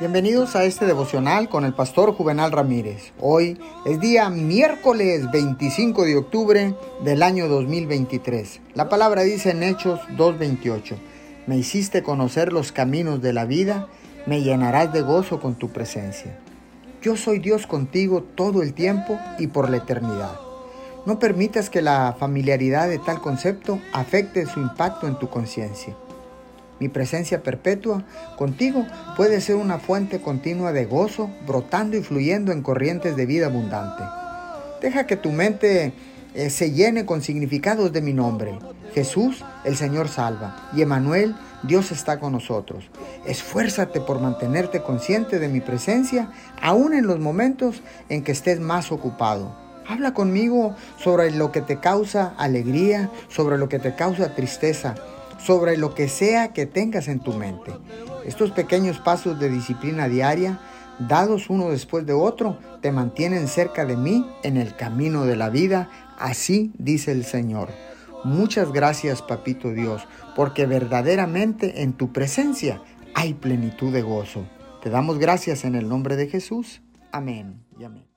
Bienvenidos a este devocional con el pastor Juvenal Ramírez. Hoy es día miércoles 25 de octubre del año 2023. La palabra dice en Hechos 2.28, me hiciste conocer los caminos de la vida, me llenarás de gozo con tu presencia. Yo soy Dios contigo todo el tiempo y por la eternidad. No permitas que la familiaridad de tal concepto afecte su impacto en tu conciencia. Mi presencia perpetua contigo puede ser una fuente continua de gozo, brotando y fluyendo en corrientes de vida abundante. Deja que tu mente eh, se llene con significados de mi nombre. Jesús, el Señor salva, y Emanuel, Dios está con nosotros. Esfuérzate por mantenerte consciente de mi presencia, aún en los momentos en que estés más ocupado. Habla conmigo sobre lo que te causa alegría, sobre lo que te causa tristeza, sobre lo que sea que tengas en tu mente. Estos pequeños pasos de disciplina diaria, dados uno después de otro, te mantienen cerca de mí en el camino de la vida, así dice el Señor. Muchas gracias, Papito Dios, porque verdaderamente en tu presencia hay plenitud de gozo. Te damos gracias en el nombre de Jesús. Amén amén.